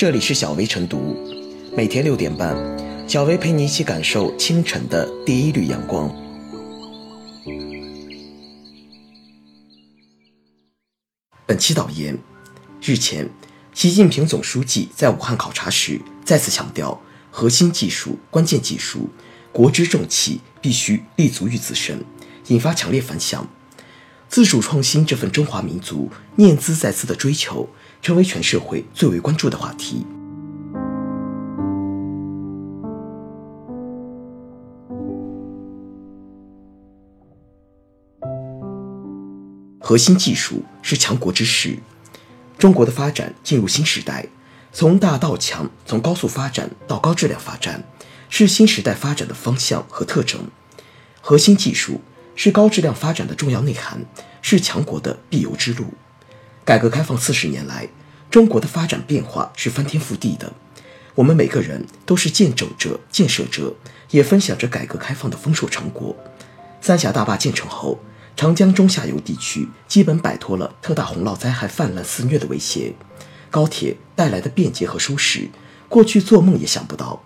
这里是小薇晨读，每天六点半，小薇陪你一起感受清晨的第一缕阳光。本期导言：日前，习近平总书记在武汉考察时再次强调，核心技术、关键技术，国之重器，必须立足于自身，引发强烈反响。自主创新这份中华民族念兹在兹的追求。成为全社会最为关注的话题。核心技术是强国之势，中国的发展进入新时代，从大到强，从高速发展到高质量发展，是新时代发展的方向和特征。核心技术是高质量发展的重要内涵，是强国的必由之路。改革开放四十年来，中国的发展变化是翻天覆地的。我们每个人都是见证者、建设者，也分享着改革开放的丰硕成果。三峡大坝建成后，长江中下游地区基本摆脱了特大洪涝灾害泛滥肆虐的威胁。高铁带来的便捷和舒适，过去做梦也想不到。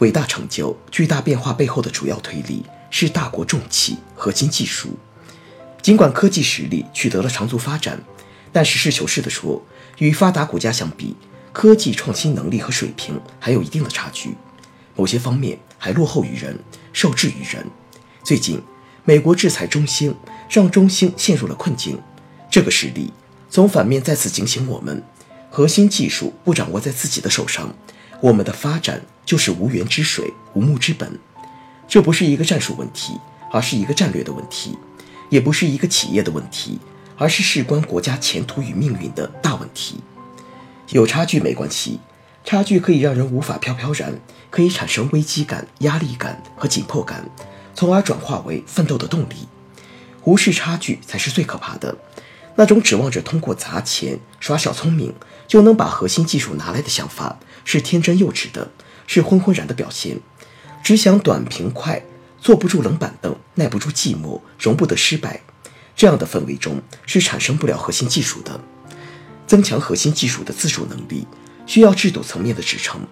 伟大成就、巨大变化背后的主要推力是大国重器、核心技术。尽管科技实力取得了长足发展。但实事求是地说，与发达国家相比，科技创新能力和水平还有一定的差距，某些方面还落后于人，受制于人。最近，美国制裁中兴，让中兴陷入了困境。这个实例从反面再次警醒我们：核心技术不掌握在自己的手上，我们的发展就是无源之水、无木之本。这不是一个战术问题，而是一个战略的问题，也不是一个企业的问题。而是事关国家前途与命运的大问题。有差距没关系，差距可以让人无法飘飘然，可以产生危机感、压力感和紧迫感，从而转化为奋斗的动力。无视差距才是最可怕的。那种指望着通过砸钱、耍小聪明就能把核心技术拿来的想法，是天真幼稚的，是昏昏然的表现。只想短平快，坐不住冷板凳，耐不住寂寞，容不得失败。这样的氛围中是产生不了核心技术的。增强核心技术的自主能力，需要制度层面的支撑。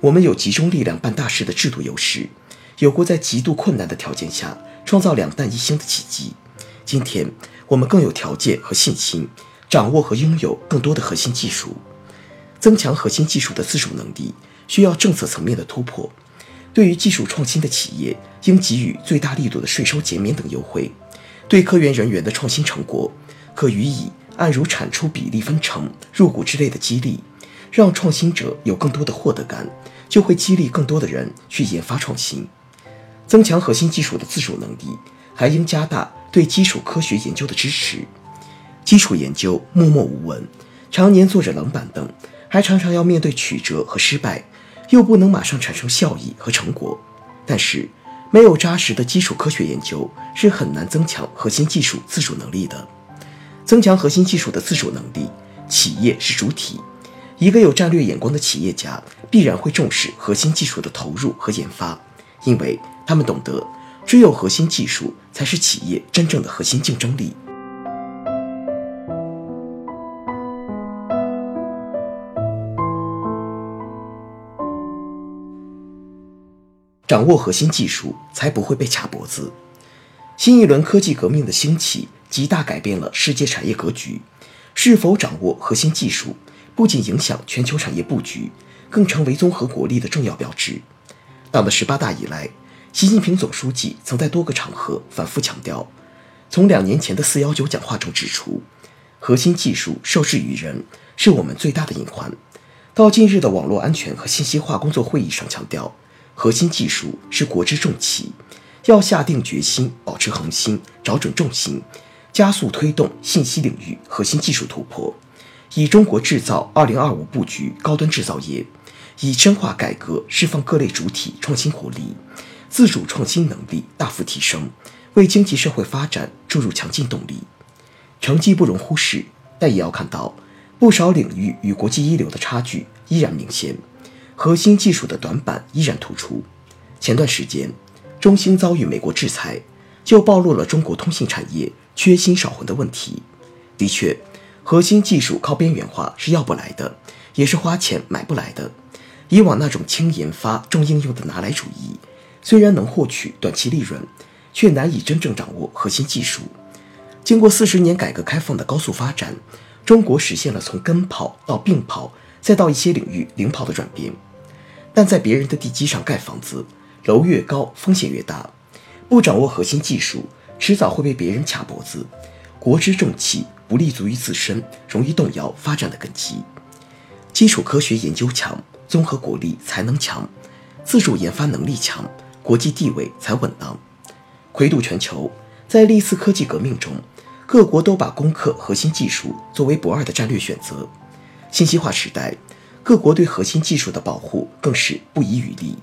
我们有集中力量办大事的制度优势，有过在极度困难的条件下创造两弹一星的奇迹。今天我们更有条件和信心掌握和拥有更多的核心技术。增强核心技术的自主能力，需要政策层面的突破。对于技术创新的企业，应给予最大力度的税收减免等优惠。对科研人员的创新成果，可予以按如产出比例分成、入股之类的激励，让创新者有更多的获得感，就会激励更多的人去研发创新。增强核心技术的自主能力，还应加大对基础科学研究的支持。基础研究默默无闻，常年坐着冷板凳，还常常要面对曲折和失败，又不能马上产生效益和成果，但是。没有扎实的基础科学研究，是很难增强核心技术自主能力的。增强核心技术的自主能力，企业是主体。一个有战略眼光的企业家，必然会重视核心技术的投入和研发，因为他们懂得，只有核心技术才是企业真正的核心竞争力。掌握核心技术，才不会被卡脖子。新一轮科技革命的兴起，极大改变了世界产业格局。是否掌握核心技术，不仅影响全球产业布局，更成为综合国力的重要标志。党的十八大以来，习近平总书记曾在多个场合反复强调，从两年前的四幺九讲话中指出，核心技术受制于人，是我们最大的隐患。到近日的网络安全和信息化工作会议上强调。核心技术是国之重器，要下定决心，保持恒心，找准重心，加速推动信息领域核心技术突破，以中国制造二零二五布局高端制造业，以深化改革释放各类主体创新活力，自主创新能力大幅提升，为经济社会发展注入强劲动力。成绩不容忽视，但也要看到不少领域与国际一流的差距依然明显。核心技术的短板依然突出。前段时间，中兴遭遇美国制裁，就暴露了中国通信产业缺芯少魂的问题。的确，核心技术靠边缘化是要不来的，也是花钱买不来的。以往那种轻研发重应用的拿来主义，虽然能获取短期利润，却难以真正掌握核心技术。经过四十年改革开放的高速发展，中国实现了从跟跑到并跑，再到一些领域领跑的转变。但在别人的地基上盖房子，楼越高风险越大。不掌握核心技术，迟早会被别人卡脖子。国之重器不立足于自身，容易动摇发展的根基。基础科学研究强。综合国力才能强，自主研发能力强，国际地位才稳当。魁度全球，在历次科技革命中，各国都把攻克核心技术作为不二的战略选择。信息化时代，各国对核心技术的保护更是不遗余力。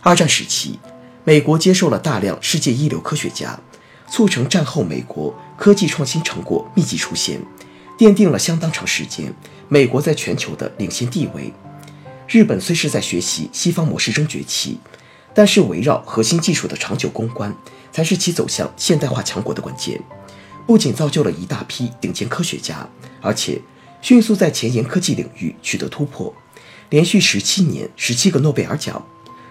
二战时期，美国接受了大量世界一流科学家，促成战后美国科技创新成果密集出现，奠定了相当长时间美国在全球的领先地位。日本虽是在学习西方模式中崛起，但是围绕核心技术的长久攻关，才是其走向现代化强国的关键。不仅造就了一大批顶尖科学家，而且迅速在前沿科技领域取得突破，连续十七年十七个诺贝尔奖。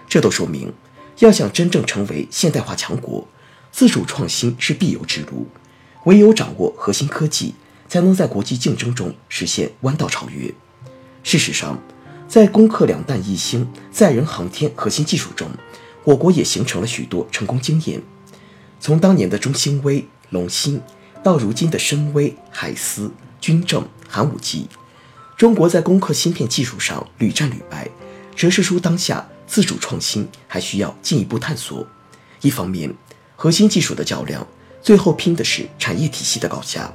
这都说明，要想真正成为现代化强国，自主创新是必由之路。唯有掌握核心科技，才能在国际竞争中实现弯道超越。事实上，在攻克两弹一星载人航天核心技术中，我国也形成了许多成功经验。从当年的中星微、龙芯，到如今的深微、海思、军政、寒武纪，中国在攻克芯片技术上屡战屡败，折射出当下自主创新还需要进一步探索。一方面，核心技术的较量，最后拼的是产业体系的高下，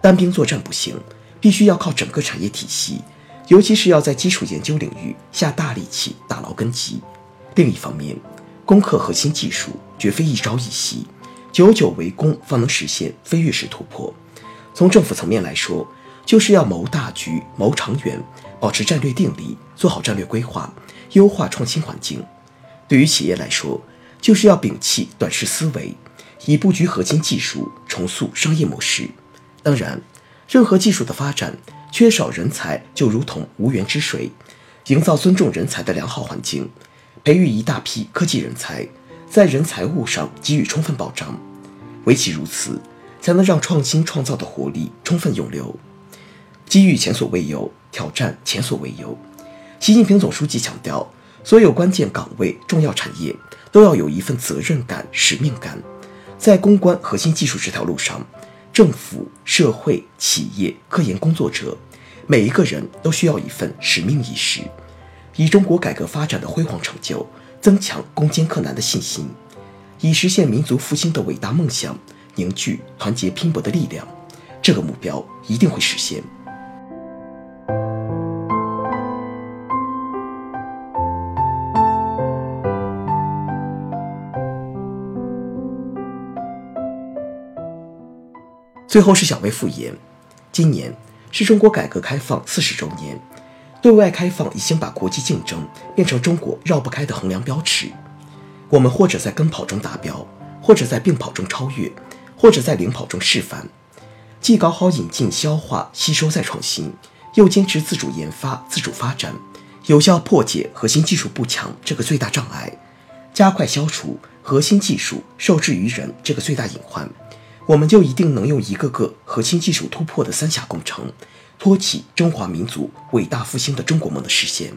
单兵作战不行，必须要靠整个产业体系。尤其是要在基础研究领域下大力气打牢根基。另一方面，攻克核心技术绝非一朝一夕，久久为功方能实现飞跃式突破。从政府层面来说，就是要谋大局、谋长远，保持战略定力，做好战略规划，优化创新环境。对于企业来说，就是要摒弃短视思维，以布局核心技术，重塑商业模式。当然，任何技术的发展。缺少人才就如同无源之水，营造尊重人才的良好环境，培育一大批科技人才，在人财物上给予充分保障，唯其如此，才能让创新创造的活力充分涌流。机遇前所未有，挑战前所未有。习近平总书记强调，所有关键岗位、重要产业都要有一份责任感、使命感，在攻关核心技术这条路上。政府、社会、企业、科研工作者，每一个人都需要一份使命意识，以中国改革发展的辉煌成就增强攻坚克难的信心，以实现民族复兴的伟大梦想凝聚团结拼搏的力量。这个目标一定会实现。最后是小微复言，今年是中国改革开放四十周年，对外开放已经把国际竞争变成中国绕不开的衡量标尺。我们或者在跟跑中达标，或者在并跑中超越，或者在领跑中示范，既搞好引进、消化、吸收再创新，又坚持自主研发、自主发展，有效破解核心技术不强这个最大障碍，加快消除核心技术受制于人这个最大隐患。我们就一定能用一个个核心技术突破的三峡工程，托起中华民族伟大复兴的中国梦的实现。